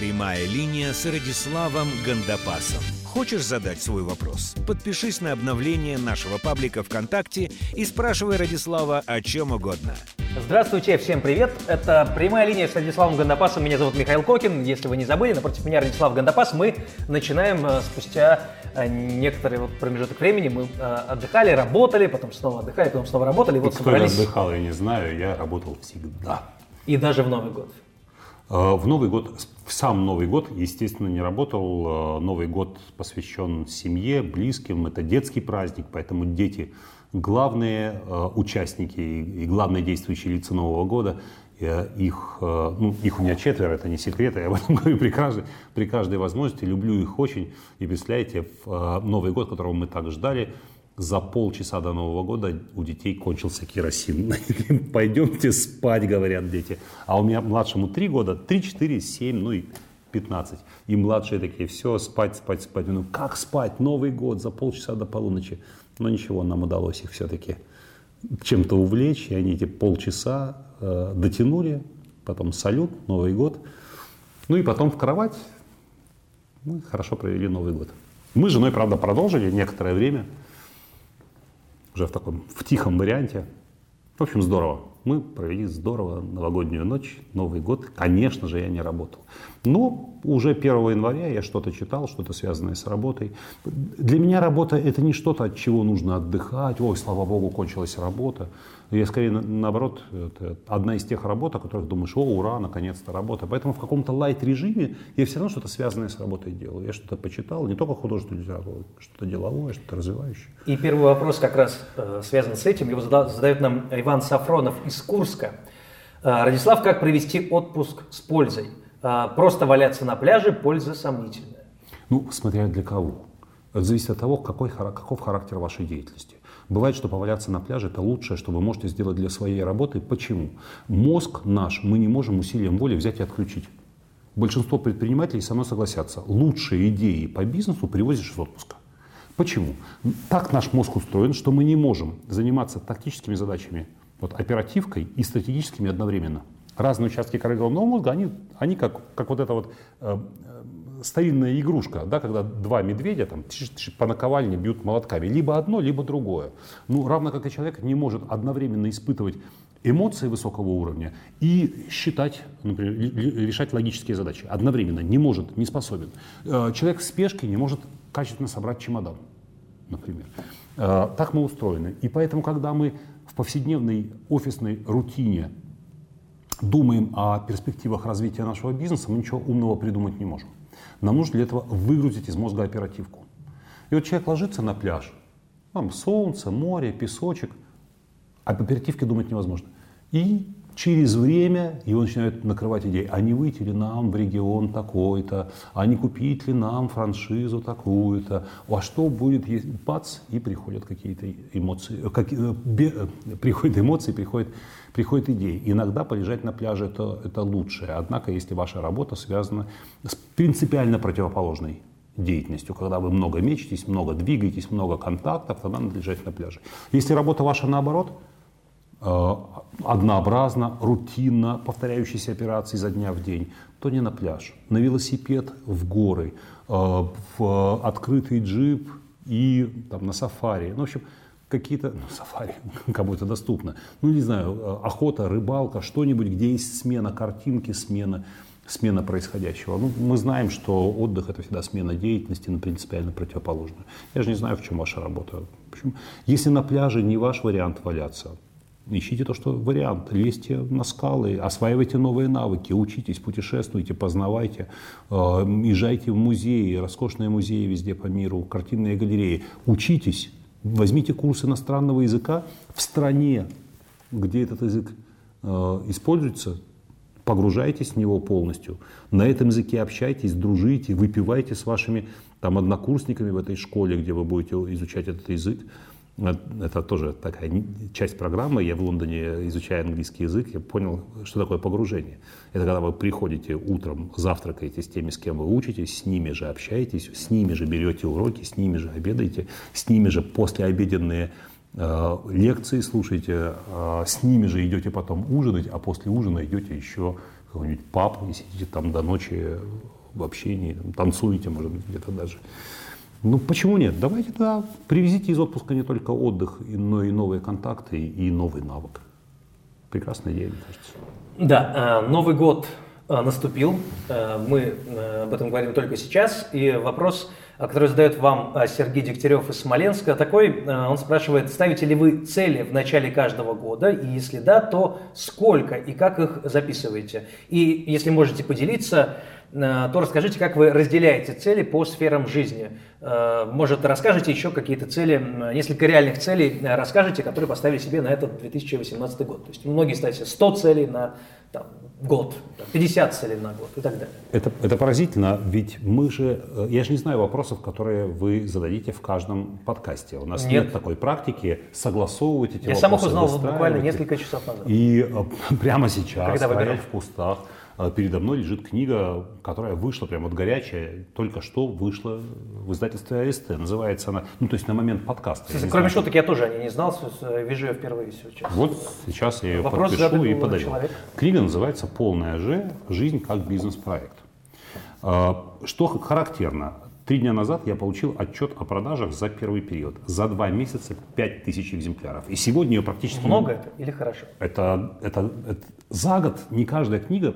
Прямая линия с Радиславом Гандапасом. Хочешь задать свой вопрос? Подпишись на обновление нашего паблика ВКонтакте и спрашивай Радислава о чем угодно. Здравствуйте, всем привет. Это прямая линия с Радиславом Гандапасом. Меня зовут Михаил Кокин. Если вы не забыли, напротив меня Радислав Гандапас. Мы начинаем э, спустя э, некоторый вот промежуток времени. Мы э, отдыхали, работали, потом снова отдыхали, потом снова работали. И вот Кто собрались. отдыхал, я не знаю, я работал всегда. И даже в Новый год. Э, В Новый год, в сам Новый год, естественно, не работал. Э, Новый год посвящен семье, близким. Это детский праздник, поэтому дети главные э, участники и главные действующие лица Нового года. Их, ну, их у меня четверо, это не секрет, я об этом говорю при каждой, при каждой возможности. Люблю их очень. И представляете, в Новый год, которого мы так ждали, за полчаса до Нового года у детей кончился керосин. Пойдемте спать, говорят дети. А у меня младшему 3 года, 3, 4, 7, ну и 15. И младшие такие, все, спать, спать, спать. Ну как спать? Новый год за полчаса до полуночи. Но ничего, нам удалось их все-таки чем-то увлечь. И они эти полчаса э, дотянули. Потом салют, Новый год. Ну и потом в кровать. Мы хорошо провели Новый год. Мы с женой, правда, продолжили некоторое время уже в таком, в тихом варианте. В общем, здорово. Мы провели здорово новогоднюю ночь, Новый год. Конечно же, я не работал. Но уже 1 января я что-то читал, что-то связанное с работой. Для меня работа – это не что-то, от чего нужно отдыхать. Ой, слава богу, кончилась работа. Я скорее, на- наоборот, это одна из тех работ, о которых думаешь, о, ура, наконец-то работа. Поэтому в каком-то лайт-режиме я все равно что-то связанное с работой делаю. Я что-то почитал, не только художественную литературу, что-то деловое, что-то развивающее. И первый вопрос как раз э, связан с этим. Его зада- задает нам Иван Сафронов из Курска. Э, Радислав, как провести отпуск с пользой? Э, Просто валяться на пляже, польза сомнительная. Ну, смотря для кого. Это зависит от того, какой, каков характер вашей деятельности. Бывает, что поваляться на пляже – это лучшее, что вы можете сделать для своей работы. Почему? Мозг наш мы не можем усилием воли взять и отключить. Большинство предпринимателей со мной согласятся. Лучшие идеи по бизнесу привозишь из отпуска. Почему? Так наш мозг устроен, что мы не можем заниматься тактическими задачами, вот, оперативкой и стратегическими одновременно. Разные участки коры головного мозга, они, они как, как вот эта вот э, э, старинная игрушка, да, когда два медведя там, тш-тш, по наковальне бьют молотками. Либо одно, либо другое. Ну, равно как и человек не может одновременно испытывать эмоции высокого уровня и считать, например, решать логические задачи. Одновременно не может, не способен. Э, Человек в спешке не может качественно собрать чемодан, например. Э, Так мы устроены. И поэтому, когда мы в повседневной офисной рутине думаем о перспективах развития нашего бизнеса, мы ничего умного придумать не можем. Нам нужно для этого выгрузить из мозга оперативку. И вот человек ложится на пляж, там солнце, море, песочек, а по оперативке думать невозможно. И через время его начинают накрывать идеи, а не выйти ли нам в регион такой-то, а не купить ли нам франшизу такую-то, а что будет, если бац, и приходят какие-то эмоции, э, как, э, бе- э, приходят эмоции, приходят, приходят идеи. Иногда полежать на пляже это, это лучшее, однако если ваша работа связана с принципиально противоположной деятельностью, когда вы много мечетесь, много двигаетесь, много контактов, тогда надо лежать на пляже. Если работа ваша наоборот, однообразно, рутинно, повторяющиеся операции изо дня в день, то не на пляж, на велосипед в горы, э, в открытый джип и там, на сафари. Ну, в общем, какие-то, ну, сафари кому это доступно, ну, не знаю, э, охота, рыбалка, что-нибудь, где есть смена картинки, смена, смена происходящего. Ну, мы знаем, что отдых – это всегда смена деятельности на принципиально противоположную. Я же не знаю, в чем ваша работа. В общем, если на пляже не ваш вариант валяться, Ищите то, что вариант. Лезьте на скалы, осваивайте новые навыки, учитесь, путешествуйте, познавайте, э, езжайте в музеи, роскошные музеи везде по миру, картинные галереи. Учитесь, возьмите курс иностранного языка в стране, где этот язык э, используется, погружайтесь в него полностью. На этом языке общайтесь, дружите, выпивайте с вашими там, однокурсниками в этой школе, где вы будете изучать этот язык. Э, Это тоже такая часть программы. Я в Лондоне, изучая английский язык, я понял, что такое погружение. Это когда вы приходите утром, завтракаете с теми, с кем вы учитесь, с ними же общаетесь, с ними же берете уроки, с ними же обедаете, с ними же послеобеденные э, лекции слушаете, э, с ними же идете потом ужинать, а после ужина идете еще какой-нибудь паб и сидите там до ночи в общении, танцуете, может быть, где-то даже. Ну, почему нет? Давайте тогда привезите из отпуска не только отдых, но и новые контакты, и новый навык. Прекрасная идея, мне кажется. Да, э, Новый год э, наступил. Э, мы об этом говорим только сейчас. И вопрос, который задает вам Сергей Дегтярев из Смоленска, такой. Он спрашивает, ставите ли вы цели в начале каждого года? И если да, то сколько и как их записываете? И если можете поделиться, то расскажите, как вы разделяете цели по сферам жизни. Э, может, расскажете еще какие-то цели, несколько реальных целей э, расскажете, которые поставили себе на этот 2018 год. То есть многие ставят 100 целей на там, год, 50 целей на год и так далее. Это, это поразительно, ведь мы же, я же не знаю вопросов, которые вы зададите в каждом подкасте. У нас нет, нет такой практики согласовывать эти я вопросы. Я сам их узнал буквально несколько часов назад. И прямо сейчас, стоять в кустах, передо мной лежит книга, которая вышла прямо вот горячая, только что вышла в издательстве АСТ. Называется она, ну то есть на момент подкаста. Кстати, кроме шуток я тоже о ней не знал, вижу ее впервые сейчас. Вот сейчас я ее Вопрос подпишу и подаю. Человек. Книга называется «Полная же. Жизнь как бизнес-проект». А, что характерно, Три дня назад я получил отчет о продажах за первый период. За два месяца 5000 экземпляров. И сегодня ее практически... Много это или хорошо? Это, это, это за год не каждая книга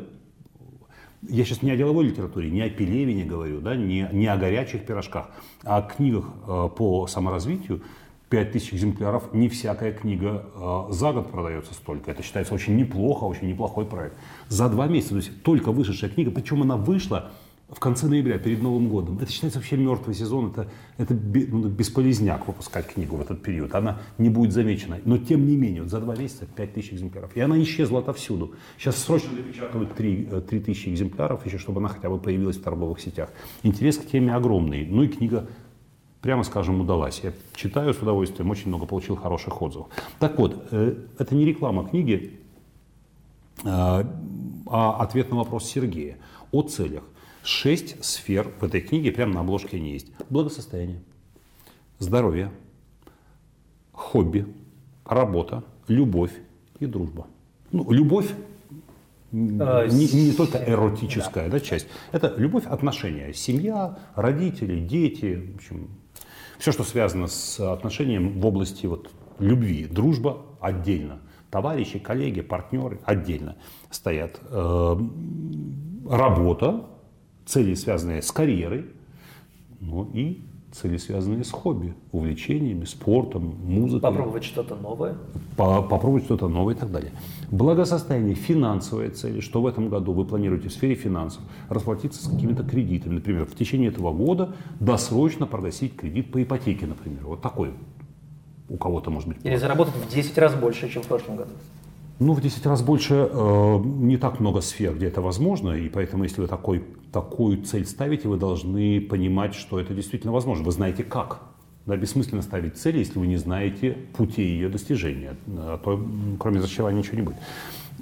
я сейчас не о деловой литературе, не о Пелевине говорю, да, не, не о горячих пирожках, а о книгах э, по саморазвитию. 5000 экземпляров, не всякая книга э, за год продается столько. Это считается очень неплохо, очень неплохой проект. За два месяца, то есть только вышедшая книга, причем она вышла в конце ноября, перед Новым годом. Это считается вообще мертвый сезон, это, это ну, бесполезняк выпускать книгу в этот период. Она не будет замечена. Но тем не менее, вот за два месяца 5000 экземпляров. И она исчезла отовсюду. Сейчас срочно допечатывают 3, 3000 э, экземпляров, еще чтобы она хотя бы появилась в торговых сетях. Интерес к теме огромный. Ну и книга прямо скажем, удалась. Я читаю с удовольствием, очень много получил хороших отзывов. Так вот, э, это не реклама книги, э, а ответ на вопрос Сергея о целях. Шесть сфер в этой книге, прямо на обложке они есть. Благосостояние, здоровье, хобби, работа, любовь и дружба. Ну, любовь а, не, не только эротическая да. Да, часть. Это любовь, отношения. Семья, родители, дети. В общем, все, что связано с отношением в области вот, любви. Дружба отдельно. Товарищи, коллеги, партнеры отдельно стоят. Э, работа, цели, связанные с карьерой, но и цели, связанные с хобби, увлечениями, спортом, музыкой. Попробовать что-то новое. По попробовать что-то новое и так далее. Благосостояние, финансовые цели. Что в этом году вы планируете в сфере финансов? Расплатиться с какими-то кредитами. Например, в течение этого года досрочно погасить кредит по ипотеке, например. Вот такой у кого-то может быть. Или заработать в 10 раз больше, чем в прошлом году. Ну, в 10 раз больше э, не так много сфер, где это возможно, и поэтому, если вы такой, такую цель ставите, вы должны понимать, что это действительно возможно. Вы знаете как. Да, бессмысленно ставить цель, если вы не знаете путей ее достижения. А то, кроме разочарования, ничего не будет.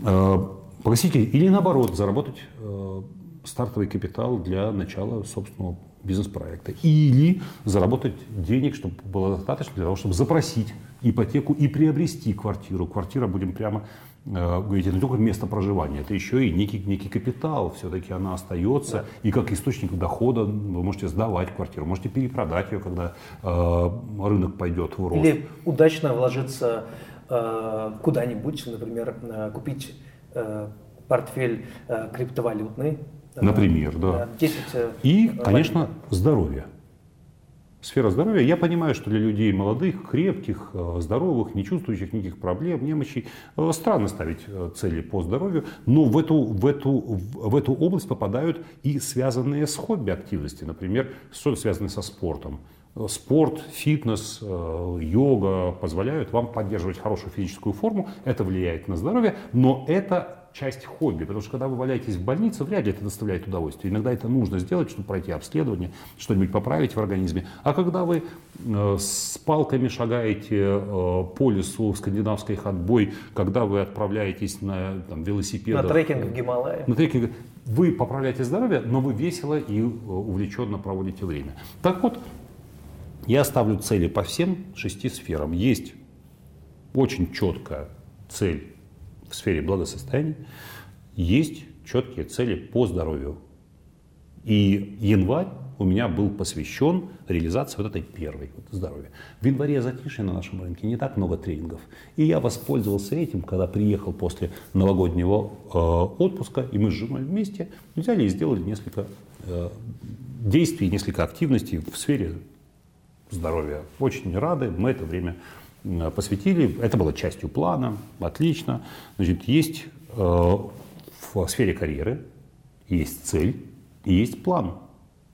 Э, погасите или наоборот, заработать э, стартовый капитал для начала собственного бизнес-проекта. Или заработать денег, чтобы было достаточно для того, чтобы запросить ипотеку и приобрести квартиру. Квартира, будем прямо э, говорить, это не только место проживания, это еще и некий, некий капитал. Все-таки она остается. Да. И как источник дохода вы можете сдавать квартиру, можете перепродать ее, когда э, рынок пойдет в рост. Или удачно вложиться э, куда-нибудь, например, э, купить э, портфель э, криптовалютный, Например, да. 10 э, И, конечно, здоровье. Сфера здоровья. Я понимаю, что для людей молодых, крепких, э, здоровых, не чувствующих никаких проблем, немощей, э, странно ставить цели по здоровью, но в эту, в эту, в эту область попадают и связанные с хобби активности, например, что-то связанное со спортом. Спорт, фитнес, йога позволяют вам поддерживать хорошую физическую форму, это влияет на здоровье, но это часть хобби, потому что когда вы валяетесь в больнице, вряд ли это доставляет удовольствие. Иногда это нужно сделать, чтобы пройти обследование, что-нибудь поправить в организме. А когда вы э, с палками шагаете э, по лесу в скандинавской ходьбой, когда вы отправляетесь на там, велосипедах... На трекинг в Гималае. На трекинг. Вы поправляете здоровье, но вы весело и э, увлеченно проводите время. Так вот, я ставлю цели по всем шести сферам. Есть очень четкая цель в сфере благосостояния, есть четкие цели по здоровью. И январь у меня был посвящен реализации вот этой первой вот, здоровья. В январе затишье на нашем рынке, не так много тренингов. И я воспользовался этим, когда приехал после новогоднего э, отпуска, и мы с женой вместе взяли и сделали несколько э, действий, несколько активностей в сфере здоровья. Очень рады, мы это время посвятили. Это было частью плана, отлично. Значит, есть э, в сфере карьеры, есть цель есть план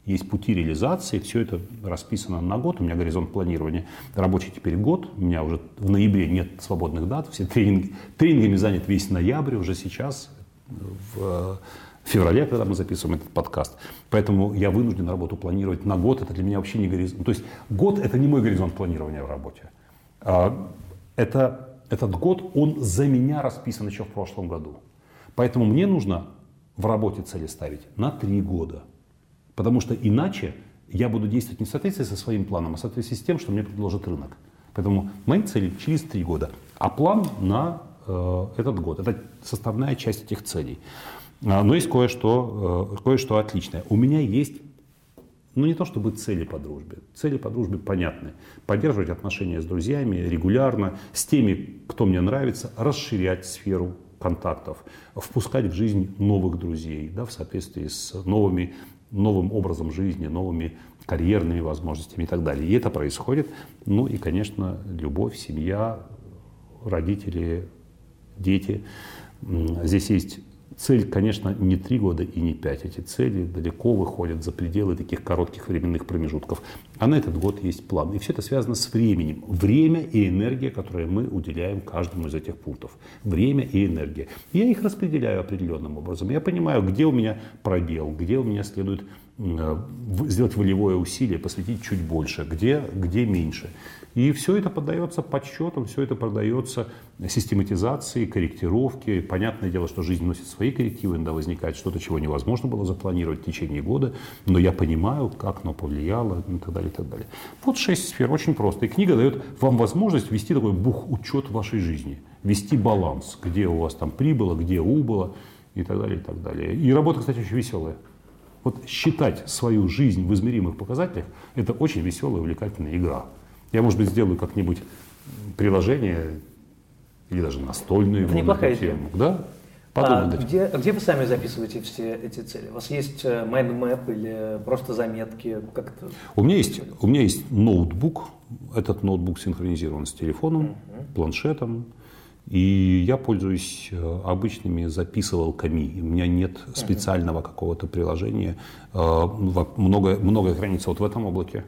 есть пути реализации, все это расписано на год, у меня горизонт планирования рабочий теперь год, у меня уже в ноябре нет свободных дат, все тренинги, тренингами занят весь ноябрь уже сейчас, в феврале, когда мы записываем этот подкаст. Поэтому я вынужден работу планировать на год, это для меня вообще не горизонт. То есть год это не мой горизонт планирования в работе. А, это, этот год, он за меня расписан еще в прошлом году. Поэтому мне нужно в работе цели ставить на три года – Потому что иначе я буду действовать не в соответствии со своим планом, а в соответствии с тем, что мне предложит рынок. Поэтому мои цели через три года, а план на э, этот год. Это составная часть этих целей. А, но есть кое-что, э, кое-что отличное. У меня есть ну, не то чтобы цели по дружбе. Цели по дружбе понятны. Поддерживать отношения с друзьями регулярно, с теми, кто мне нравится, расширять сферу контактов, впускать в жизнь новых друзей да, в соответствии с новыми новым образом жизни, новыми карьерными возможностями и так далее. И это происходит. Ну и, конечно, любовь, семья, родители, дети. Здесь есть Цель, конечно, не три года и не пять. Эти цели далеко выходят за пределы таких коротких временных промежутков. А на этот год есть план. И все это связано с временем. Время и энергия, которые мы уделяем каждому из этих пунктов. Время и энергия. Я их распределяю определенным образом. Я понимаю, где у меня пробел, где у меня следует Э, сделать волевое усилие, посвятить чуть больше, где, где меньше. И все это поддается подсчетам, все это поддается систематизации, корректировке. Понятное дело, что жизнь носит свои коррективы, иногда возникает что-то, чего невозможно было запланировать в течение года, но я понимаю, как оно повлияло и так далее, и так далее. Вот шесть сфер, очень просто. И книга дает вам возможность вести такой бух-учет вашей жизни, вести баланс, где у вас там прибыло, где убыло и так далее, и так далее. И работа, кстати, очень веселая. Вот считать свою жизнь в измеримых показателях – это очень веселая, увлекательная игра. Я, может быть, сделаю как-нибудь приложение или даже настольную это неплохая тему. Да? А где, где вы сами записываете все эти цели? У вас есть э, mind map или просто заметки? Как это? У меня есть, у меня есть ноутбук. Этот ноутбук синхронизирован с телефоном, угу. планшетом. И я пользуюсь э, обычными записывалками. У меня нет специального какого-то приложения. Э, много, много хранится вот в этом облаке.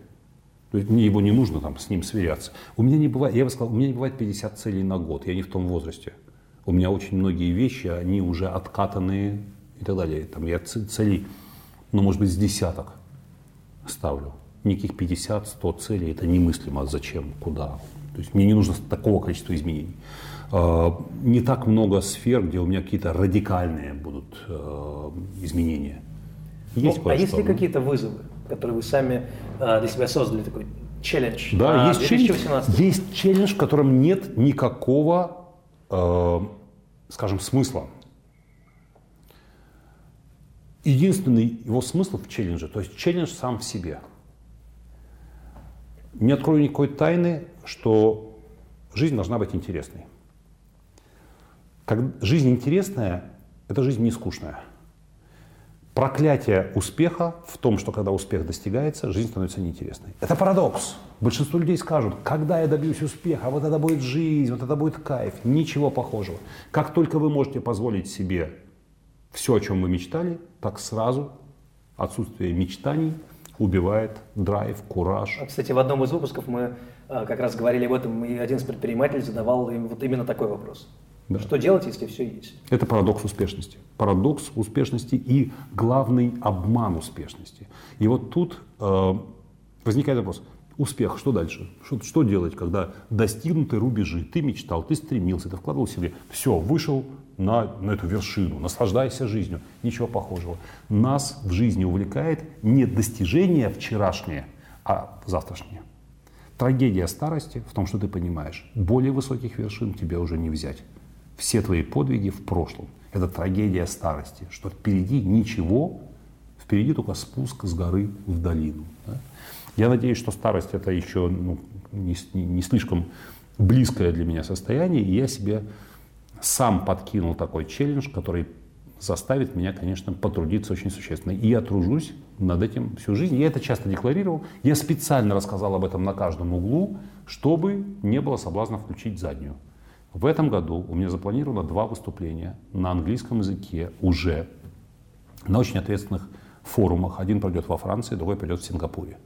То есть мне его не нужно там с ним сверяться. У меня не бывает, я бы сказал, у меня не бывает 50 целей на год. Я не в том возрасте. У меня очень многие вещи, они уже откатанные и так далее. Там я целей, ну, может быть, с десяток ставлю. Никаких 50-100 целей, это немыслимо. Зачем, куда? То есть мне не нужно такого количества изменений. Э, не так много сфер, где у меня какие-то радикальные будут э, изменения. Есть ну, а есть ли какие-то вызовы, которые вы сами э, для себя создали, такой челлендж? Да, есть, челлендж, есть челлендж, в котором нет никакого, скажем, смысла. Единственный его смысл в челлендже, то есть челлендж сам в себе. Не открою никакой тайны, что жизнь должна быть интересной. Как жизнь интересная, это жизнь не скучная. Проклятие успеха в том, что когда успех достигается, жизнь становится неинтересной. Это парадокс. Большинство людей скажут, когда я добьюсь успеха, вот это будет жизнь, вот это будет кайф. Ничего похожего. Как только вы можете позволить себе все, о чем вы мечтали, так сразу отсутствие мечтаний убивает драйв, кураж. Кстати, в одном из выпусков мы а, как раз говорили об этом, и один из предпринимателей задавал им вот именно такой вопрос. Да. Что делать, если все есть? Это парадокс успешности. Парадокс успешности и главный обман успешности. И вот тут э, возникает вопрос. Успех, что дальше? Что, что делать, когда достигнуты рубежи? Ты мечтал, ты стремился, ты вкладывал в себе. Все, вышел на, на эту вершину, наслаждайся жизнью. Ничего похожего. Нас в жизни увлекает не достижение вчерашнее, а завтрашнее. Трагедия старости в том, что ты понимаешь, более высоких вершин тебе уже не взять все твои подвиги в прошлом. Это трагедия старости, что впереди ничего, впереди только спуск с горы в долину. Да? Я надеюсь, что старость это еще ну, не, не слишком близкое для меня состояние, и я себе сам подкинул такой челлендж, который заставит меня, конечно, потрудиться очень существенно. И я тружусь над этим всю жизнь. Я это часто декларировал. Я специально рассказал об этом на каждом углу, чтобы не было соблазна включить заднюю. В этом году у меня запланировано два выступления на английском языке уже на очень ответственных форумах. Один пройдет во Франции, другой пройдет в Сингапуре.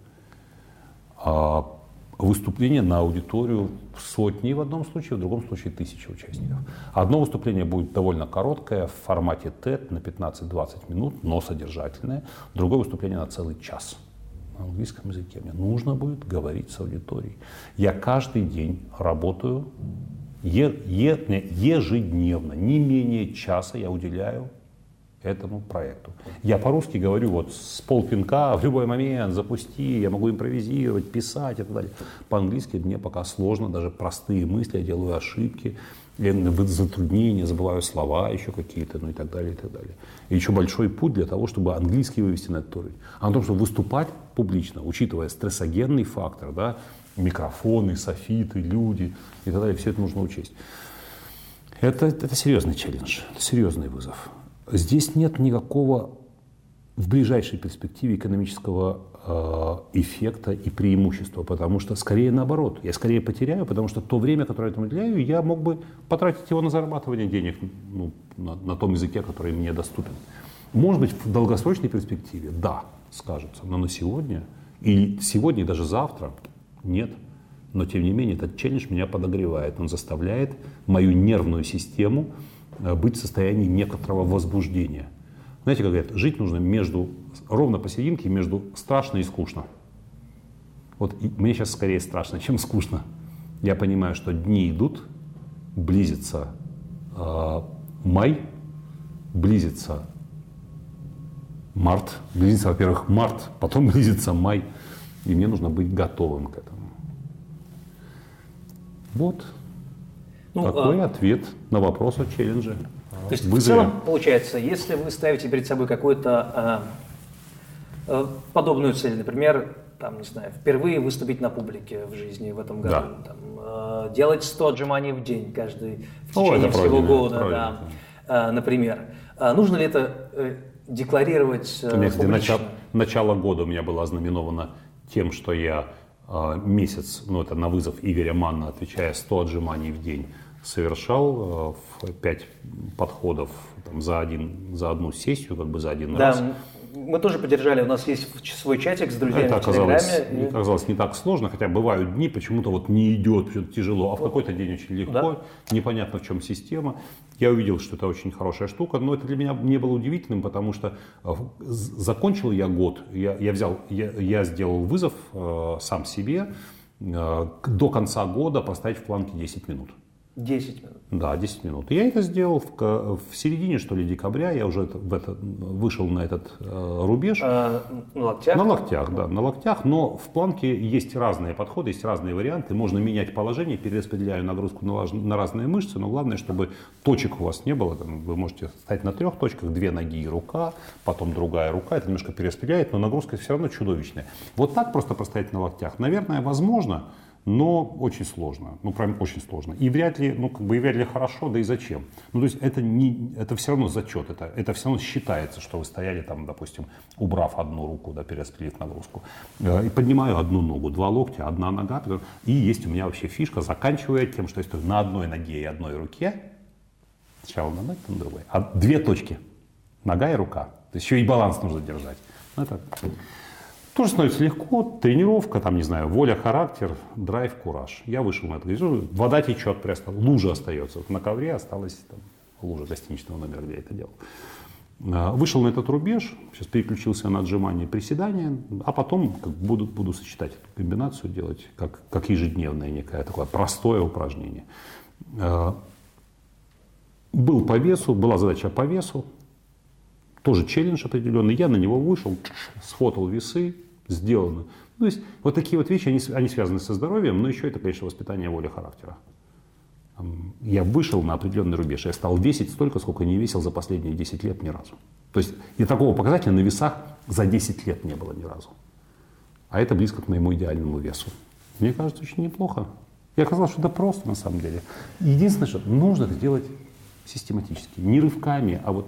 А, выступление на аудиторию сотни в одном случае, в другом случае тысячи участников. Одно выступление будет довольно короткое, в формате TED на 15-20 минут, но содержательное. Другое выступление на целый час на английском языке. Мне нужно будет говорить с аудиторией. Я каждый день работаю, ежедневно, не менее часа я уделяю этому проекту. Я по-русски говорю вот с полпинка, в любой момент запусти, я могу импровизировать, писать и так далее. По-английски мне пока сложно, даже простые мысли, я делаю ошибки, я затруднения, забываю слова еще какие-то, ну и так далее, и так далее. И еще большой путь для того, чтобы английский вывести на этот уровень. А на том, чтобы выступать публично, учитывая стрессогенный фактор, да, микрофоны, софиты, люди и так далее, все это нужно учесть. Это, это серьезный челлендж, это серьезный вызов. Здесь нет никакого в ближайшей перспективе экономического э, эффекта и преимущества, потому что скорее наоборот, я скорее потеряю, потому что то время, которое я этому уделяю, я мог бы потратить его на зарабатывание денег ну, на, на том языке, который мне доступен. Может быть, в долгосрочной перспективе, да, скажется, но на сегодня, и сегодня, и даже завтра, нет. Но, тем не менее, этот челлендж меня подогревает. Он заставляет мою нервную систему Э, быть в состоянии некоторого возбуждения. Знаете, как говорят, жить нужно между, ровно посерединке между страшно и скучно. Вот мне сейчас скорее страшно, чем скучно. Я понимаю, что дни идут, близится э, май, близится март, близится, во-первых, март, потом близится май, и мне нужно быть готовым к этому. Вот ну, Такой а... ответ на вопрос о челлендже. То есть Вызове. в целом получается, если вы ставите перед собой какую-то э, подобную цель, например, там, не знаю, впервые выступить на публике в жизни в этом году, да. там, э, делать 100 отжиманий в день каждый в течение О, всего года, да, э, например, э, нужно ли это э, декларировать э, Нет, начало, начало года у меня было ознаменовано тем, что я месяц, ну это на вызов Игоря Манна, отвечая 100 отжиманий в день, совершал э, в пять подходов там, за, один, за одну сессию, как бы за один да, раз. Мы тоже поддержали, у нас есть свой чатик с друзьями Это оказалось, в Телеграме. оказалось не так сложно, хотя бывают дни, почему-то вот не идет, что-то тяжело, а в какой-то день очень легко, да. непонятно в чем система. Я увидел, что это очень хорошая штука, но это для меня не было удивительным, потому что э, закончил я год, я, я взял, я, я сделал вызов э, сам себе э, до конца года поставить в планке 10 минут. 10 минут. Да, 10 минут. Я это сделал в, в середине, что ли, декабря. Я уже в это, вышел на этот э, рубеж. А, на локтях? На локтях, да, на локтях. Но в планке есть разные подходы, есть разные варианты. Можно менять положение, перераспределяю нагрузку на, на разные мышцы. Но главное, чтобы точек у вас не было. Там, вы можете стать на трех точках, две ноги и рука, потом другая рука. Это немножко перераспределяет, но нагрузка все равно чудовищная. Вот так просто простоять на локтях, наверное, возможно но очень сложно, ну прям очень сложно. И вряд ли, ну как бы и вряд ли хорошо, да и зачем. Ну то есть это, не, это все равно зачет, это, это все равно считается, что вы стояли там, допустим, убрав одну руку, да, перераспределив нагрузку. Э, и поднимаю одну ногу, два локтя, одна нога. И есть у меня вообще фишка, заканчивая тем, что стою на одной ноге и одной руке, сначала на ноге, потом другой, а две точки, нога и рука. То есть еще и баланс нужно держать. Ну, это тоже становится легко, тренировка, там, не знаю, воля, характер, драйв, кураж. Я вышел на это, вода течет, просто лужа остается. Вот на ковре осталась там, лужа гостиничного номера, где я это делал. А, вышел на этот рубеж, сейчас переключился на отжимание приседания, а потом как буду, буду сочетать эту комбинацию, делать как, как ежедневное некое такое простое упражнение. А, был по весу, была задача по весу, тоже челлендж определенный. Я на него вышел, сфотал весы, сделано. Ну, то есть вот такие вот вещи, они, они связаны со здоровьем, но еще это, конечно, воспитание воли характера. я вышел на определенный рубеж. Я стал весить столько, сколько не весил за последние 10 лет ни разу. То есть и такого показателя на весах за 10 лет не было ни разу. А это близко к моему идеальному весу. Мне кажется, очень неплохо. Я оказалось, что это просто на самом деле. Единственное, что нужно это делать систематически. Не рывками, а вот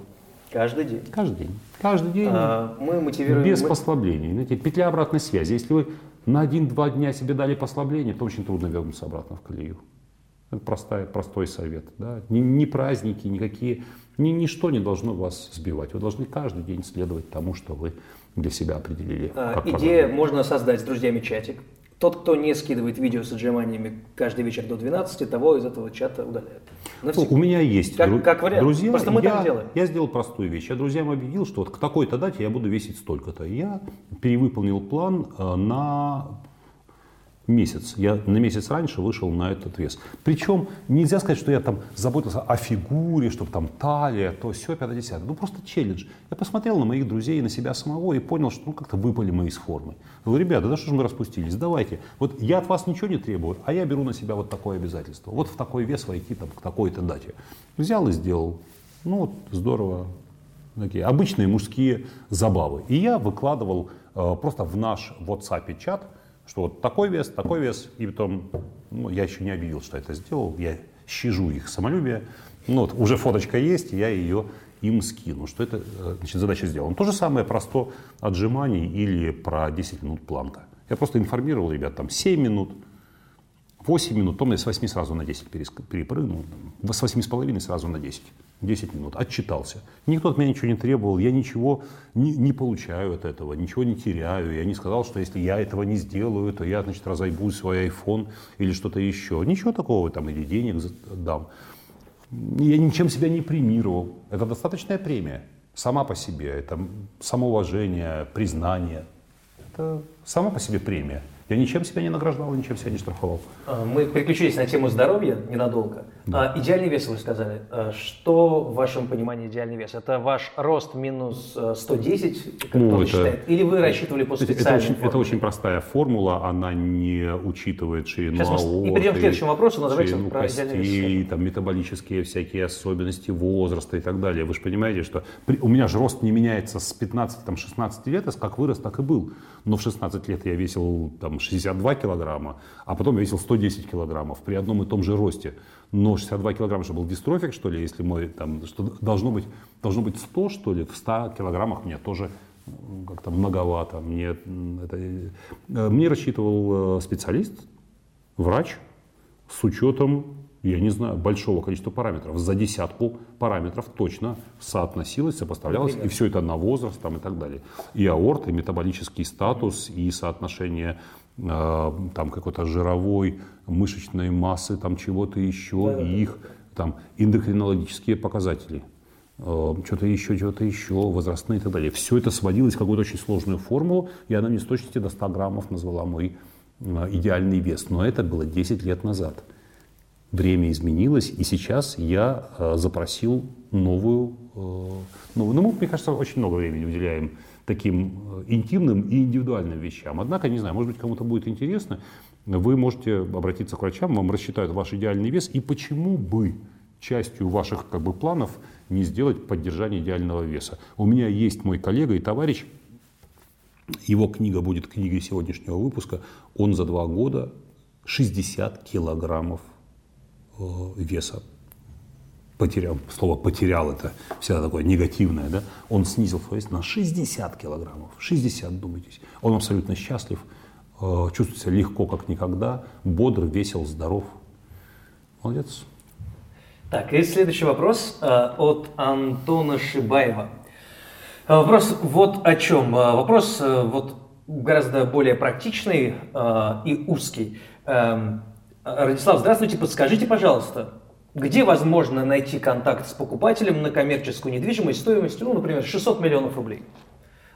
Каждый день. Каждый день. Каждый день. А, мы мотивируем... Без мы... послаблений. Знаете, петля обратной связи. Если вы на один-два дня себе дали послабление, то очень трудно вернуться обратно в колею. Это простая, простой совет. Да? Ни, ни праздники, никакие, ни, ничто не должно вас сбивать. Вы должны каждый день следовать тому, что вы для себя определили. А, идея, программу. можно создать с друзьями чатик. Тот, кто не скидывает видео с отжиманиями каждый вечер до 12, того из этого чата удаляют. Ну, у меня есть как, дру- как вариант. друзья. Просто мы я, так делаем. Я сделал простую вещь. Я друзьям объявил, что вот к такой-то дате я буду весить столько-то. Я перевыполнил план э, на месяц. Я на месяц раньше вышел на этот вес. Причем нельзя сказать, что я там заботился о фигуре, чтобы там талия, то все, 50 Ну просто челлендж. Я посмотрел на моих друзей, на себя самого и понял, что ну как-то выпали мы из формы. Я говорю, ребята, да что же мы распустились, давайте. Вот я от вас ничего не требую, а я беру на себя вот такое обязательство. Вот в такой вес войти там к такой-то дате. Взял и сделал. Ну вот здорово. Такие обычные мужские забавы. И я выкладывал э, просто в наш WhatsApp чат, что вот такой вес, такой вес, и потом, ну, я еще не объявил, что это сделал, я щажу их самолюбие, ну, вот, уже фоточка есть, я ее им скину, что это, э, значит, задача сделана. То же самое про 100 отжиманий или про 10 минут планка. Я просто информировал ребят, там 7 минут, 8 минут, я с 8 сразу на 10 перепрыгнул, с 8,5 сразу на 10. 10 минут, отчитался. Никто от меня ничего не требовал, я ничего не, не получаю от этого, ничего не теряю. Я не сказал, что если я этого не сделаю, то я, значит, разойбу свой iPhone или что-то еще. Ничего такого, там, или денег дам. Я ничем себя не премировал. Это достаточная премия сама по себе. Это самоуважение, признание. Это сама по себе премия. Я ничем себя не награждал, ничем себя не штрафовал. А, мы переключились на тему здоровья ненадолго. Да. А, идеальный вес, вы сказали. А, что в вашем понимании идеальный вес? Это ваш рост минус 110, э, как ну, кто-то это, считает? Или вы рассчитывали по специальной это очень, это очень простая формула, она не учитывает ширину Сейчас аорты, и перейдем к следующему вопросу, но давайте про костей, там, метаболические всякие особенности возраста и так далее. Вы же понимаете, что при, у меня же рост не меняется с 15-16 лет, как вырос, так и был. Но в 16 лет я весил там, 62 килограмма, а потом я весил 110 килограммов при одном и том же росте. Но 62 килограмма же был дистрофик, что ли, если мой, там, что должно быть, должно быть 100, что ли, в 100 килограммах мне тоже как-то многовато. Мне, это, э, мне рассчитывал э, специалист, врач, с учетом, я не знаю, большого количества параметров. За десятку параметров точно соотносилось, сопоставлялось, и все это на возраст там, и так далее. И аорт, и метаболический статус, и соотношение э, там какой-то жировой, мышечной массы, там чего-то еще, да, и их там эндокринологические показатели э, что-то еще, что-то еще, возрастные и так далее. Все это сводилось в какую-то очень сложную формулу, и она мне с точностью до 100 граммов назвала мой э, идеальный вес. Но это было 10 лет назад. Время изменилось, и сейчас я э, запросил новую, новую. Ну, мы, мне кажется, очень много времени уделяем таким интимным и индивидуальным вещам. Однако, не знаю, может быть, кому-то будет интересно, вы можете обратиться к врачам, вам рассчитают ваш идеальный вес, и почему бы частью ваших как бы, планов не сделать поддержание идеального веса. У меня есть мой коллега и товарищ, его книга будет книгой сегодняшнего выпуска, он за два года 60 килограммов э, веса потерял, слово потерял это всегда такое негативное, да, он снизил свой вес на 60 килограммов, 60, думайтесь. Он абсолютно счастлив, Э, чувствует себя легко, как никогда, бодр, весел, здоров. Молодец. Так, и следующий вопрос э, от Антона Шибаева. Э, вопрос вот о чем. Вопрос вот гораздо более практичный и узкий. Радислав, здравствуйте, подскажите, пожалуйста, где возможно найти контакт с покупателем на коммерческую недвижимость стоимостью, ну, например, 600 миллионов рублей?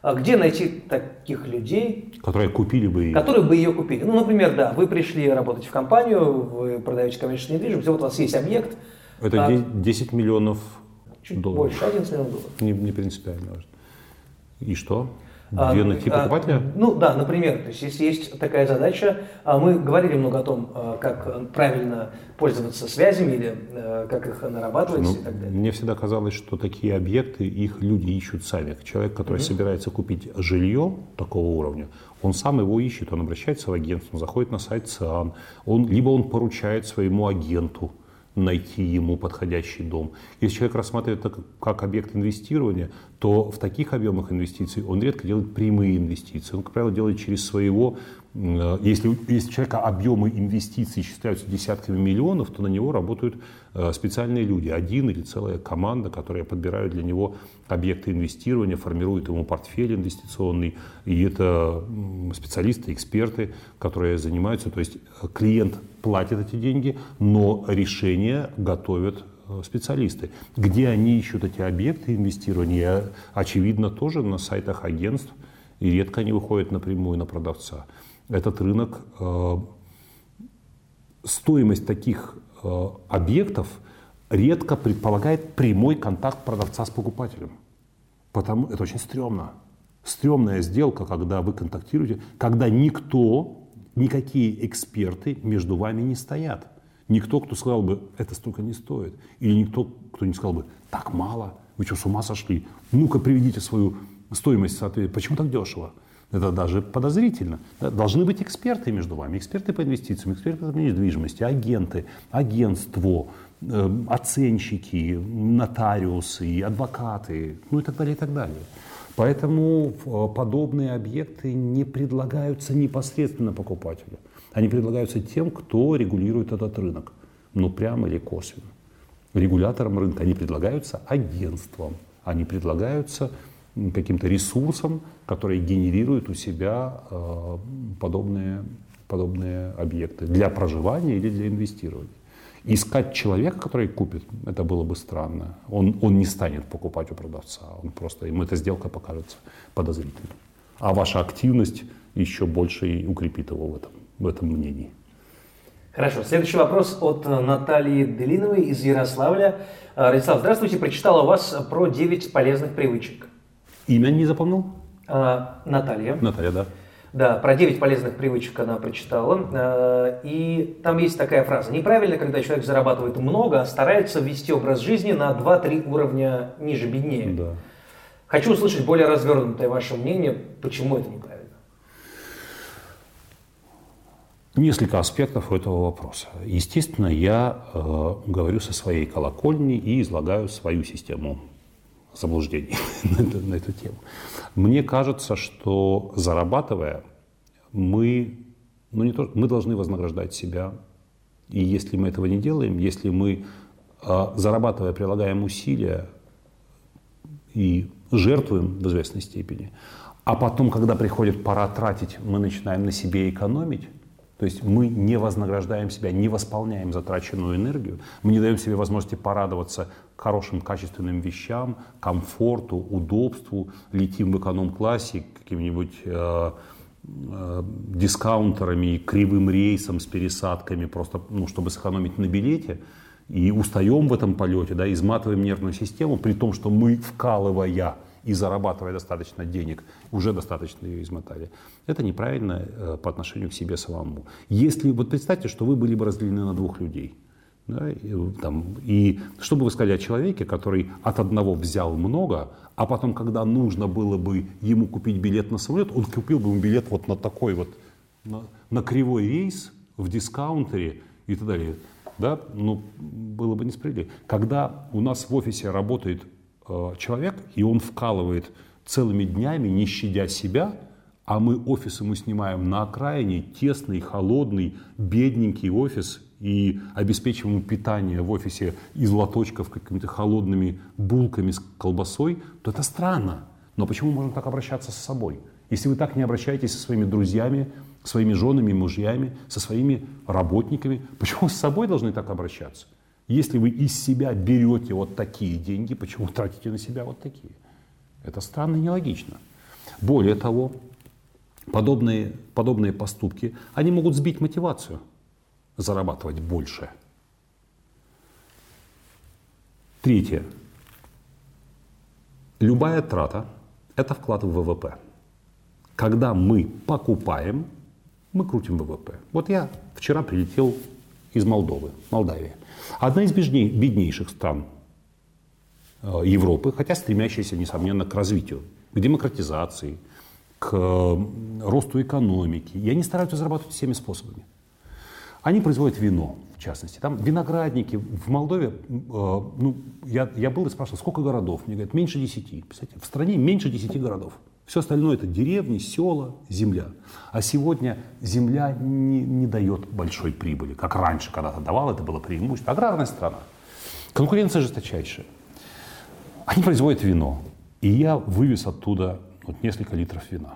А где найти таких людей, которые купили бы ее? Которые бы ее купили. Ну, например, да, вы пришли работать в компанию, вы продаете коммерческую недвижимость, вот у вас есть объект. Это а, 10 миллионов чуть долларов. больше, 11 миллионов долларов. Не, не принципиально важно. И что? А, Где найти а, покупателя? Ну да, например, то есть если есть такая задача, а мы говорили много о том, а, как правильно пользоваться связями или а, как их нарабатывать Ну, и так далее. мне всегда казалось, что такие объекты, их люди ищут сами. Человек, который собирается купить жилье такого уровня, он сам его ищет, он обращается в агентство, он заходит на сайт ЦИАН, он, либо он поручает своему агенту найти ему подходящий дом. Если человек рассматривает это как, объект инвестирования, то в таких объемах инвестиций он редко делает прямые инвестиции. Он, как правило, делает через своего... э, Если, если у человека объемы инвестиций исчисляются десятками миллионов, то на него работают э, специальные люди. Один или целая команда, которая подбирают для него объекты инвестирования, формирует ему портфель инвестиционный. И это специалисты, эксперты, которые занимаются. То есть э, клиент платит эти деньги, но решения готовят э, специалисты. Где они ищут эти объекты инвестирования, очевидно, тоже на сайтах агентств, и редко они выходят напрямую на продавца. Этот рынок, э, стоимость таких э, объектов редко предполагает прямой контакт продавца с покупателем. Потому это очень стрёмно. Стрёмная сделка, когда вы контактируете, когда никто, никакие эксперты между вами не стоят. Никто, кто сказал бы, это столько не стоит. Или никто, кто не сказал бы, так мало, вы что, с ума сошли? Ну-ка, приведите свою стоимость соответственно. Почему так дешево? Это даже подозрительно. Должны быть эксперты между вами. Эксперты по инвестициям, эксперты по недвижимости, агенты, агентство, э, оценщики, нотариусы, адвокаты, ну и так далее, и так далее. Поэтому э, подобные объекты не предлагаются непосредственно покупателю. Они предлагаются тем, кто регулирует этот рынок. Ну, прямо или косвенно. Регуляторам рынка они предлагаются агентством. Они предлагаются каким-то ресурсом, который генерирует у себя э, подобные, подобные объекты для проживания или для инвестирования. Искать человека, который купит, это было бы странно. Он, он не станет покупать у продавца, он просто, ему эта сделка покажется подозрительной. А ваша активность еще больше и укрепит его в этом, в этом мнении. Хорошо. Следующий вопрос от э, Натальи Делиновой из Ярославля. Э, Радислав, здравствуйте. Прочитала у вас про 9 полезных привычек. Имя не запомнил? А, Наталья. Наталья, да. Да, про 9 полезных привычек она прочитала. Э, И там есть такая фраза. Неправильно, когда человек зарабатывает много, а старается ввести образ жизни на 2-3 уровня ниже, беднее. да. Хочу услышать более развернутое ваше мнение, почему это неправильно. Несколько аспектов у этого вопроса. Естественно, я э, говорю со своей колокольни и излагаю свою систему заблуждений на, эту, тему. Мне кажется, что зарабатывая, мы, ну не то, мы должны вознаграждать себя. И если мы этого не делаем, если мы, э, зарабатывая, прилагаем усилия и жертвуем в известной степени, а потом, когда приходит пора тратить, мы начинаем на себе экономить, то есть мы не вознаграждаем себя, не восполняем затраченную энергию, мы не даем себе возможности порадоваться хорошим качественным вещам, комфорту, удобству, летим в эконом-классе какими-нибудь э, э, дискаунтерами, кривым рейсом с пересадками, просто ну, чтобы сэкономить на билете, и устаем в этом полете, да, изматываем нервную систему, при том, что мы, вкалывая и зарабатывая достаточно денег, уже достаточно ее измотали. Это неправильно э, по отношению к себе самому. Если, вот представьте, что вы были бы разделены на двух людей. Да, и, там, и что бы вы сказали о человеке, который от одного взял много, а потом, когда нужно было бы ему купить билет на самолет, он купил бы ему билет вот на такой вот, на, на кривой рейс в дискаунтере и так далее. Да? Ну, было бы несправедливо. Когда у нас в офисе работает э, человек, и он вкалывает целыми днями, не щадя себя, а мы офис ему снимаем на окраине, тесный, холодный, бедненький офис, и обеспечиваем питание в офисе из лоточков какими-то холодными булками с колбасой, то это странно. Но почему можем так обращаться с собой? Если вы так не обращаетесь со своими друзьями, своими женами, мужьями, со своими работниками, почему с собой должны так обращаться? Если вы из себя берете вот такие деньги, почему тратите на себя вот такие? Это странно и нелогично. Более того, подобные, подобные поступки, они могут сбить мотивацию зарабатывать больше. Третье. Любая трата – это вклад в ВВП. Когда мы покупаем, мы крутим ВВП. Вот я вчера прилетел из Молдовы, Молдавия. Одна из беднейших стран э, Европы, хотя стремящаяся, несомненно, к развитию, к демократизации, к э, росту экономики. И они стараются зарабатывать всеми способами. Они производят вино, в частности. Там виноградники в Молдове, э, ну, я, я был и спрашивал, сколько городов? Мне говорят, меньше десяти. Представляете, в стране меньше десяти городов. Все остальное это деревни, села, земля. А сегодня земля не, не дает большой прибыли, как раньше когда-то давала, это было преимущество. Аграрная страна. Конкуренция жесточайшая. Они производят вино. И я вывез оттуда вот несколько литров вина.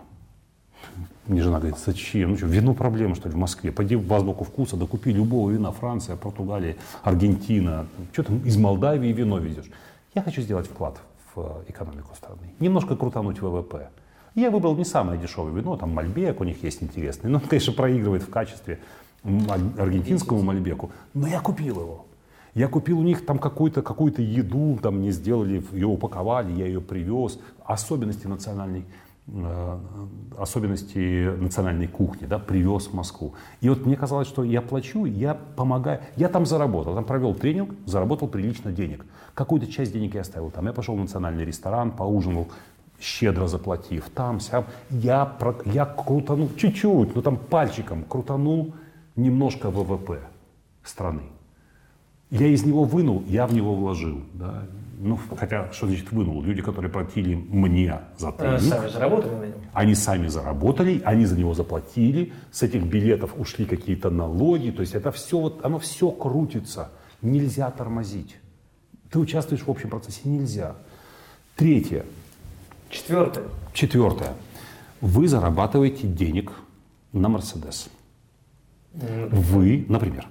Мне жена говорит, зачем? Ну что, вино проблема, что ли, в Москве? Пойди в азбуку вкуса, да купи любого вина, Франция, Португалия, Аргентина. Что там из Молдавии вино везешь? Я хочу сделать вклад в э, экономику страны. Немножко крутануть ВВП. Я выбрал не самое дешевое вино, там Мальбек у них есть интересный. Но он, конечно, проигрывает в качестве аргентинскому Мальбеку. Но я купил его. Я купил у них там какую-то какую еду, там мне сделали, ее упаковали, я ее привез. Особенности национальной особенности национальной кухни, да, привез в Москву. И вот мне казалось, что я плачу, я помогаю. Я там заработал, там провел тренинг, заработал прилично денег. Какую-то часть денег я оставил там. Я пошел в национальный ресторан, поужинал, щедро заплатив. Там, сям. Я, я крутанул чуть-чуть, ну там пальчиком крутанул немножко ВВП страны. Я из него вынул, я в него вложил. Да. Ну, хотя, что значит вынул? Люди, которые платили мне за тренинг. Они сами заработали на нем? Они сами заработали, они за него заплатили. С этих билетов ушли какие-то налоги. То есть это все, вот, оно все крутится. Нельзя тормозить. Ты участвуешь в общем процессе, нельзя. Третье. Четвертое. Четвертое. Вы зарабатываете денег на Мерседес. Вы, например,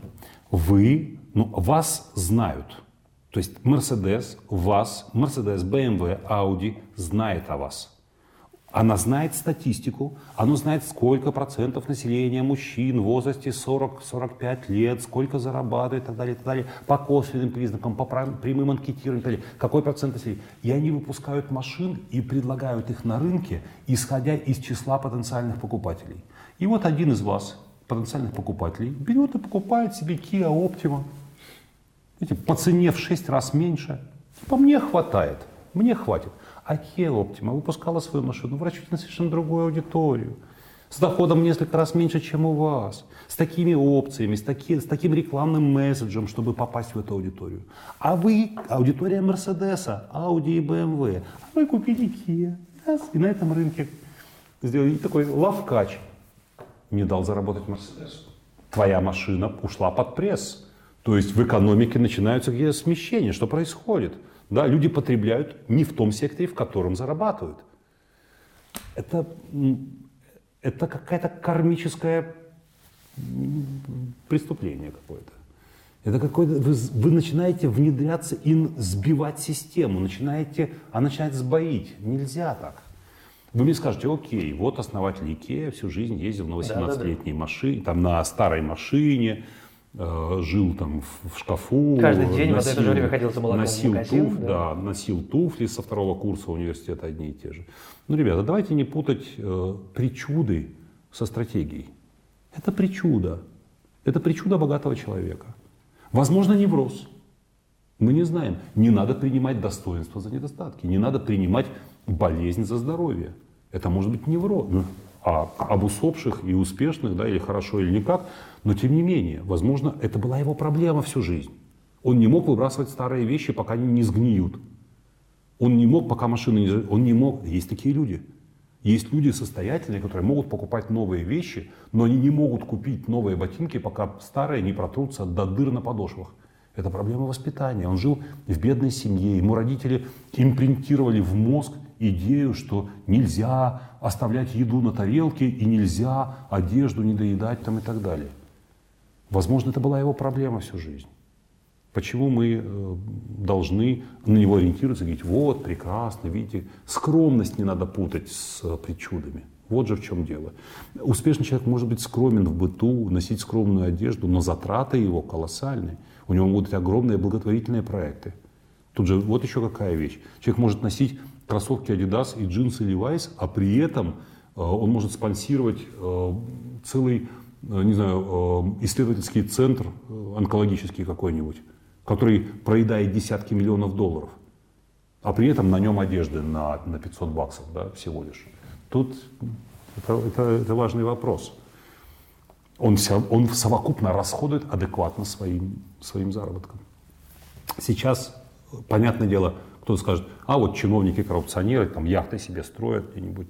вы, ну, вас знают – то есть Mercedes, вас, Mercedes, BMW, Audi знает о вас. Она знает статистику, она знает, сколько процентов населения мужчин в возрасте 40-45 лет, сколько зарабатывает и так далее, и так далее, по косвенным признакам, по прямым анкетированиям и так далее, какой процент населения. И они выпускают машин и предлагают их на рынке, исходя из числа потенциальных покупателей. И вот один из вас, потенциальных покупателей, берет и покупает себе Kia Optima по цене в 6 раз меньше. Типа мне хватает, мне хватит. А Kia Optima выпускала свою машину в расчете на совершенно другую аудиторию. С доходом несколько раз меньше, чем у вас. С такими опциями, с, таки, с таким рекламным месседжем, чтобы попасть в эту аудиторию. А вы, аудитория Мерседеса, Audi и BMW, а вы купили Kia. И на этом рынке сделали такой лавкач. Не дал заработать Мерседесу. Твоя машина ушла под пресс. То есть в экономике начинаются какие-то смещения. Что происходит? Да, люди потребляют не в том секторе, в котором зарабатывают. Это, это какое-то кармическое преступление какое-то. Это какое-то, вы, вы начинаете внедряться и сбивать систему, начинаете, а начинает сбоить. Нельзя так. Вы мне скажете, окей, вот основатель Икея всю жизнь ездил на 18-летней да, да, да. машине, там на старой машине, жил там в, шкафу. Каждый день носил, в это же время ходил за молоком носил в магазин, туф, да. да, носил туфли со второго курса университета одни и те же. Ну, ребята, давайте не путать э, причуды со стратегией. Это причуда. Это причуда богатого человека. Возможно, невроз. Мы не знаем. Не надо принимать достоинство за недостатки. Не надо принимать болезнь за здоровье. Это может быть невроз. А об усопших и успешных, да, или хорошо, или никак, но тем не менее, возможно, это была его проблема всю жизнь. Он не мог выбрасывать старые вещи, пока они не сгниют. Он не мог, пока машины не... Он не мог... Есть такие люди. Есть люди состоятельные, которые могут покупать новые вещи, но они не могут купить новые ботинки, пока старые не протрутся до дыр на подошвах. Это проблема воспитания. Он жил в бедной семье, ему родители импринтировали в мозг идею, что нельзя оставлять еду на тарелке и нельзя одежду не доедать там и так далее. Возможно, это была его проблема всю жизнь. Почему мы э, должны на него ориентироваться и говорить, вот, прекрасно, видите, скромность не надо путать с э, причудами. Вот же в чем дело. Успешный человек может быть скромен в быту, носить скромную одежду, но затраты его колоссальные. У него быть огромные благотворительные проекты. Тут же вот еще какая вещь. Человек может носить кроссовки Adidas и джинсы Levi's, а при этом он может спонсировать целый, не знаю, исследовательский центр онкологический какой-нибудь, который проедает десятки миллионов долларов, а при этом на нем одежды на, на 500 баксов да, всего лишь. Тут это, это, это важный вопрос. Он, вся, он совокупно расходует адекватно своим, своим заработком. Сейчас, понятное дело, кто-то скажет, а вот чиновники-коррупционеры, там яхты себе строят где-нибудь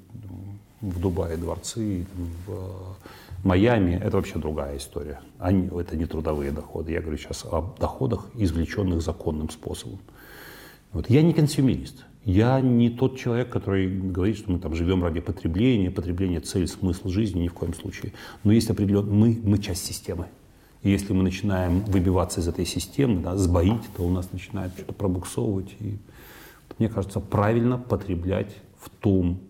в Дубае дворцы, в Майами, это вообще другая история. Они, это не трудовые доходы. Я говорю сейчас о доходах, извлеченных законным способом. Вот. Я не консюмерист. Я не тот человек, который говорит, что мы там живем ради потребления, потребление цель, смысл жизни, ни в коем случае. Но есть определенный, мы, мы часть системы. И если мы начинаем выбиваться из этой системы, да, сбоить, то у нас начинает что-то пробуксовывать. И, мне кажется, правильно потреблять в том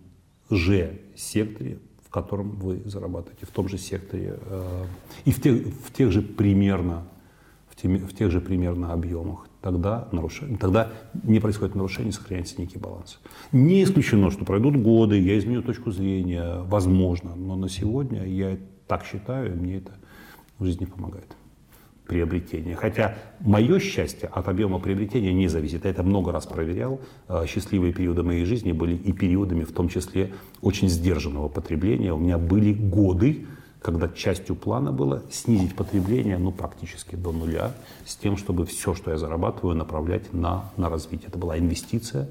же секторе, в котором вы зарабатываете, в том же секторе э, и в тех, в тех же примерно в, тем, в тех же примерно объемах тогда, нарушение, тогда не происходит нарушение, сохраняется некий баланс. Не исключено, что пройдут годы, я изменю точку зрения, возможно, но на сегодня я так считаю, и мне это в жизни помогает. Приобретение. Хотя мое счастье от объема приобретения не зависит. Я это много раз проверял. А, счастливые периоды моей жизни были и периодами, в том числе, очень сдержанного потребления. У меня были годы, когда частью плана было снизить потребление ну, практически до нуля, с тем, чтобы все, что я зарабатываю, направлять на, на развитие. Это была инвестиция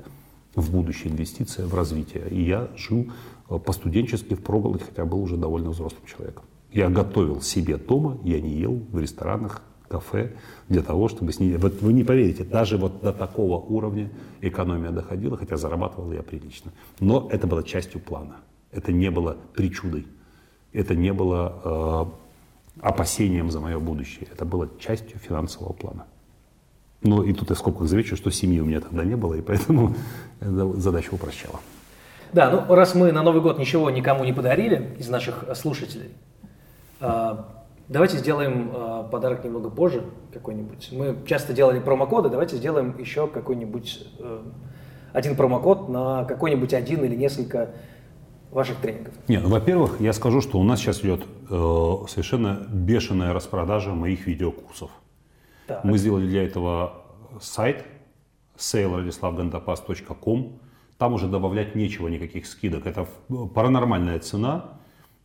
в будущее, инвестиция в развитие. И я жил э, по-студенчески в проголодь, хотя был уже довольно взрослым человеком. Я готовил себе дома, я не ел в ресторанах, кафе для того, чтобы снизить. Вот вы не поверите, даже вот до такого уровня экономия доходила, хотя зарабатывал я прилично. Но это было частью плана. Это не было причудой это не было э, опасением за мое будущее. Это было частью финансового плана. Но и тут я в скобках замечу, что семьи у меня тогда не было, и поэтому задачу упрощала. Да, ну раз мы на Новый год ничего никому не подарили из наших слушателей, давайте сделаем э, подарок немного позже какой-нибудь. Мы часто делали промокоды, давайте сделаем еще какой-нибудь э, один промокод на какой-нибудь один или несколько ваших тренингов? Нет, ну, во-первых, я скажу, что у нас сейчас идет э, совершенно бешеная распродажа моих видеокурсов. Так. Мы сделали для этого сайт saleradislavgandapas.com. Там уже добавлять нечего, никаких скидок. Это паранормальная цена,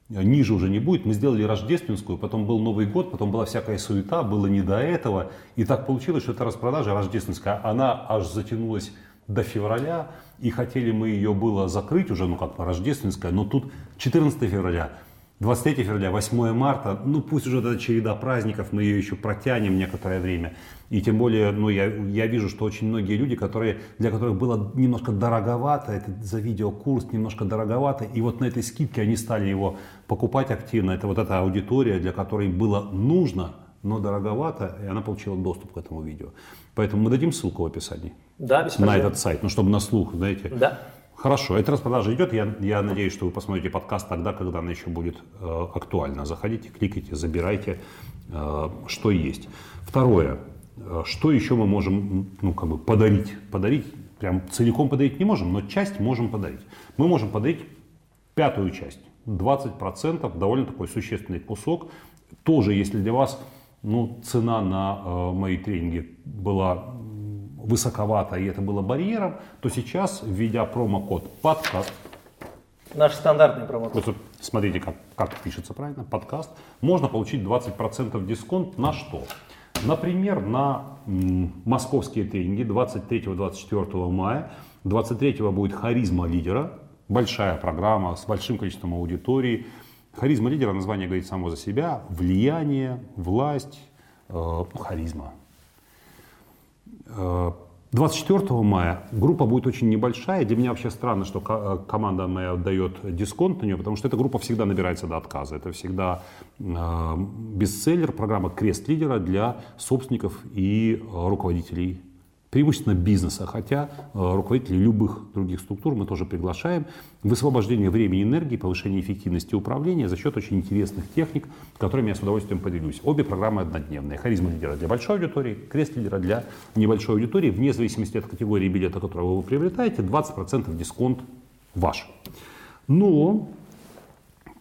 ниже уже не будет. Мы сделали рождественскую, потом был Новый год, потом была всякая суета, было не до этого. И так получилось, что эта распродажа рождественская, она аж затянулась до февраля, и хотели мы ее было закрыть уже, ну как по рождественская, но тут 14 февраля, 23 февраля, 8 марта, ну пусть уже эта череда праздников, мы ее еще протянем некоторое время. И тем более, ну я, я вижу, что очень многие люди, которые, для которых было немножко дороговато, это за видеокурс немножко дороговато, и вот на этой скидке они стали его покупать активно. Это вот эта аудитория, для которой было нужно, но дороговато, и она получила доступ к этому видео. Поэтому мы дадим ссылку в описании. Да, без На этот сайт, ну чтобы на слух, знаете. Да. Хорошо, эта распродажа идет. Я, я надеюсь, что вы посмотрите подкаст тогда, когда она еще будет э, актуальна. Заходите, кликайте, забирайте, э, что есть. Второе, э, что еще мы можем ну, как бы подарить? Подарить, прям целиком подарить не можем, но часть можем подарить. Мы можем подарить пятую часть, 20%, довольно такой существенный кусок. Тоже, если для вас ну, цена на э, мои тренинги была высоковато, и это было барьером, то сейчас, введя промокод подкаст, Наш стандартный промокод. Смотрите, как, как пишется правильно, подкаст. Можно получить 20% дисконт на что? Например, на м, московские тренинги 23-24 мая. 23 будет харизма лидера, большая программа с большим количеством аудитории. Харизма лидера, название говорит само за себя. Влияние, власть, э, харизма. 24 э, мая группа будет очень небольшая. Для меня вообще странно, что э, команда моя дает дисконт на нее, потому что эта группа всегда набирается до отказа. Это всегда э, бестселлер, программа «Крест лидера» для собственников и руководителей преимущественно бизнеса, хотя э, руководителей любых других структур мы тоже приглашаем. Высвобождение времени и энергии, повышение эффективности управления за счет очень интересных техник, которыми я с удовольствием поделюсь. Обе программы однодневные. Харизма лидера для большой аудитории, крест лидера для небольшой аудитории. Вне зависимости от категории билета, которого вы приобретаете, 20% дисконт ваш. Но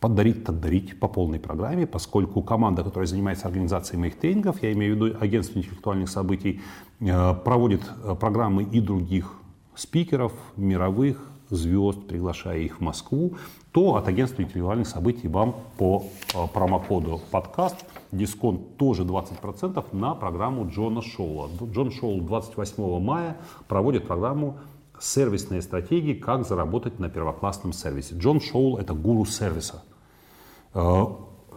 подарить, дарить по полной программе, поскольку команда, которая занимается организацией моих тренингов, я имею в виду агентство интеллектуальных событий, э, проводит э, программы и других спикеров, мировых звезд, приглашая их в Москву, то от агентства интеллектуальных событий вам по э, промокоду подкаст дисконт тоже 20% на программу Джона Шоула. Джон Шоул 28 мая проводит программу сервисные стратегии, как заработать на первоклассном сервисе. Джон Шоул – это гуру сервиса. Э,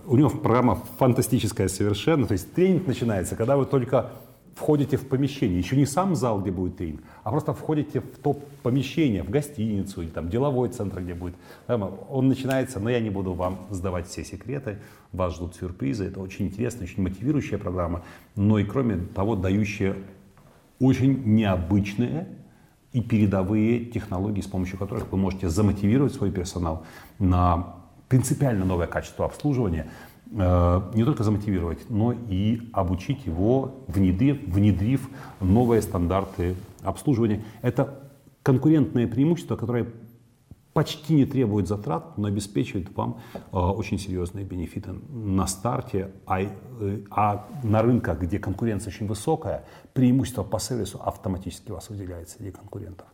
у него программа фантастическая совершенно. То есть тренинг начинается, когда вы только входите в помещение, еще не сам зал, где будет тренинг, а просто входите в то помещение, в гостиницу или там деловой центр, где будет. Он начинается, но я не буду вам сдавать все секреты, вас ждут сюрпризы. Это очень интересная, очень мотивирующая программа, но и кроме того, дающая очень необычные и передовые технологии, с помощью которых вы можете замотивировать свой персонал на принципиально новое качество обслуживания, э, не только замотивировать, но и обучить его, внедрив, внедрив новые стандарты обслуживания. Это конкурентное преимущество, которое почти не требует затрат, но обеспечивает вам э, очень серьезные бенефиты на старте, а, э, а на рынках, где конкуренция очень высокая, преимущество по сервису автоматически вас выделяет среди конкурентов.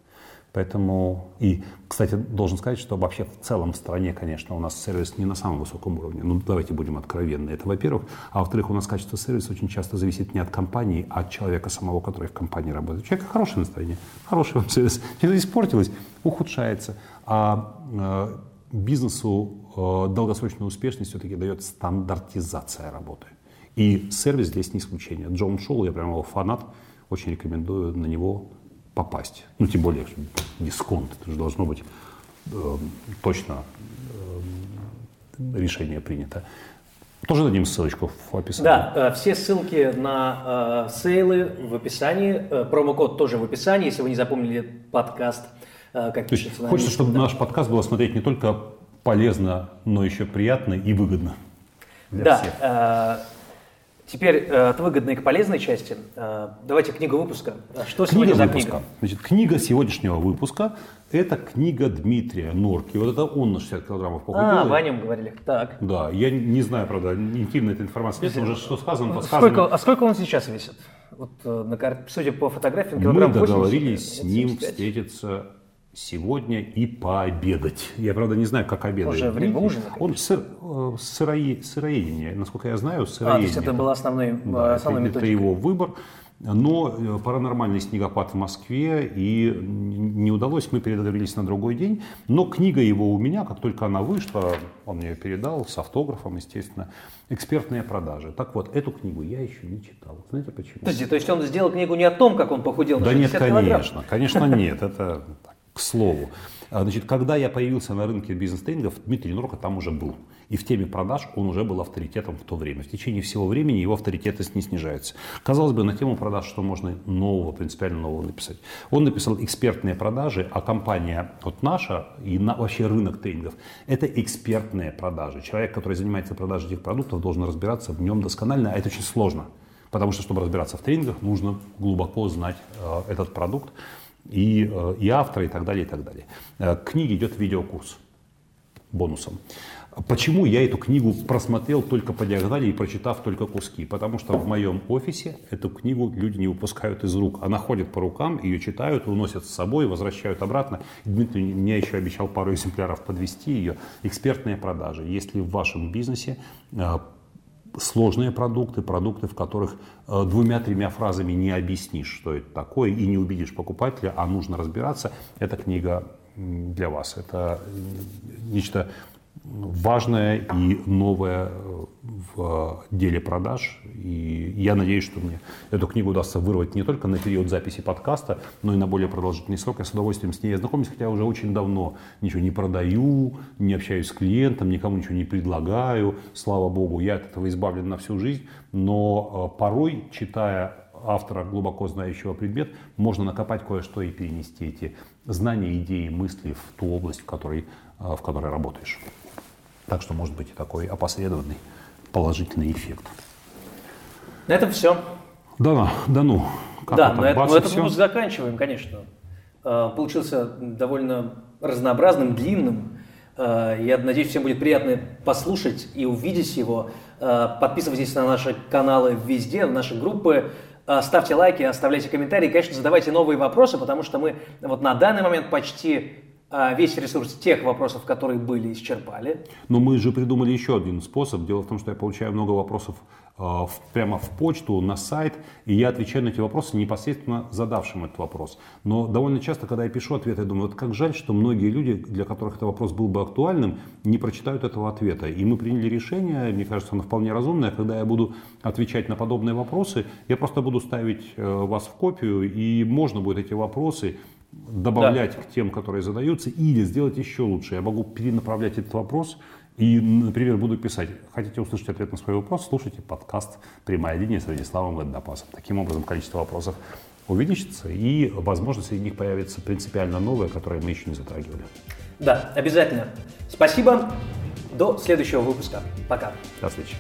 Поэтому, и, кстати, должен сказать, что вообще в целом в стране, конечно, у нас сервис не на самом высоком уровне. Ну, давайте будем откровенны. Это, во-первых. А во-вторых, у нас качество сервиса очень часто зависит не от компании, а от человека самого, который в компании работает. У человека хорошее настроение, хороший вам сервис. Что-то испортилось, ухудшается. А э, бизнесу э, долгосрочную успешность все-таки дает стандартизация работы. И сервис здесь не исключение. Джон Шоу, я прямо его фанат, очень рекомендую на него попасть. Ну, тем более, дисконт, это же должно быть э, точно э, решение принято. Тоже дадим ссылочку в описании. Да, э, все ссылки на э, сейлы в описании, промокод тоже в описании, если вы не запомнили подкаст, как То пишется. Хочется, чтобы да. наш подкаст было смотреть не только полезно, но еще приятно и выгодно для да, всех. Э, Теперь э, от выгодной к полезной части. Э, давайте книгу выпуска. Что книга сегодня за выпуска. книга? Значит, книга сегодняшнего выпуска – это книга Дмитрия Норки. Вот это он на 60 килограммов похудел. А, о нем говорили. Так. Да, я не знаю, правда, интимная эта информация нет, уже что сказано, то сказано. Сколько, а сколько он сейчас весит? Вот, э, на, судя по фотографиям, килограмм Мы договорились 80, с ним встретиться сегодня и пообедать. Я, правда, не знаю, как обедать. Уже время ужина. Он сыр, э, сырое, сыроедение, насколько я знаю, сыроедение. А, то есть это был основной, да, основной это, это его выбор. Но э, паранормальный снегопад в Москве, и не удалось, мы передоговорились на другой день. Но книга его у меня, как только она вышла, он мне ее передал с автографом, естественно, «Экспертные продажи». Так вот, эту книгу я еще не читал. Знаете почему? Подожди, то есть он сделал книгу не о том, как он похудел на Да нет, конечно, килограмм? конечно нет, это к слову. А, значит, когда я появился на рынке бизнес-тренингов, Дмитрий Норка там уже был. И в теме продаж он уже был авторитетом в то время. В течение всего времени его авторитетность не снижается. Казалось бы, на тему продаж что можно нового, принципиально нового написать. Он написал экспертные продажи, а компания вот наша и на, вообще рынок тренингов – это экспертные продажи. Человек, который занимается продажей этих продуктов, должен разбираться в нем досконально, а это очень сложно. Потому что, чтобы разбираться в тренингах, нужно глубоко знать э, этот продукт и, э, и автора, и так далее, и так далее. Э, к книге идет видеокурс бонусом. Почему я эту книгу просмотрел только по диагонали и прочитав только куски? Потому что в моем офисе эту книгу люди не выпускают из рук. Она ходит по рукам, ее читают, уносят с собой, возвращают обратно. Дмитрий мне еще обещал пару экземпляров подвести ее. Экспертные продажи. Если в вашем бизнесе э, сложные продукты, продукты, в которых э, двумя-тремя фразами не объяснишь, что это такое, и не убедишь покупателя, а нужно разбираться, эта книга для вас. Это нечто важное и новое э, в деле продаж. И я надеюсь, что мне эту книгу удастся вырвать не только на период записи подкаста, но и на более продолжительный срок. Я с удовольствием с ней знакомлюсь, хотя уже очень давно ничего не продаю, не общаюсь с клиентом, никому ничего не предлагаю. Слава богу, я от этого избавлен на всю жизнь. Но э, порой, читая автора, глубоко знающего предмет, можно накопать кое-что и перенести эти знания, идеи, мысли в ту область, в которой, э, в которой работаешь. Так что может быть и такой опосредованный положительный эффект. На этом все. Да, да ну. Как да, на, это, на этот выпуск заканчиваем, конечно. А, получился довольно разнообразным, длинным. Э, я надеюсь, всем будет приятно послушать и увидеть его. Э, подписывайтесь на наши каналы везде, в наши группы. Ставьте лайки, оставляйте комментарии. Конечно, задавайте новые вопросы, потому что мы вот на данный момент почти весь ресурс тех вопросов, которые были, исчерпали. Но мы же придумали еще один способ. Дело в том, что я получаю много вопросов Э, прямо в почту, на сайт, и я отвечаю на эти вопросы непосредственно задавшим этот вопрос. Но довольно часто, когда я пишу ответ, я думаю, вот как жаль, что многие люди, для которых этот вопрос был бы актуальным, не прочитают этого ответа. И мы приняли решение, мне кажется, оно вполне разумное, когда я буду отвечать на подобные вопросы, я просто буду ставить э, вас в копию, и можно будет эти вопросы добавлять да. к тем, которые задаются, или сделать еще лучше. Я могу перенаправлять этот вопрос и, например, буду писать, хотите услышать ответ на свой вопрос, слушайте подкаст «Прямая линия» с Владиславом Водопасом. Таким образом, количество вопросов увеличится, и, возможно, среди них появится принципиально новое, которое мы еще не затрагивали. Да, обязательно. Спасибо. До следующего выпуска. Пока. До встречи.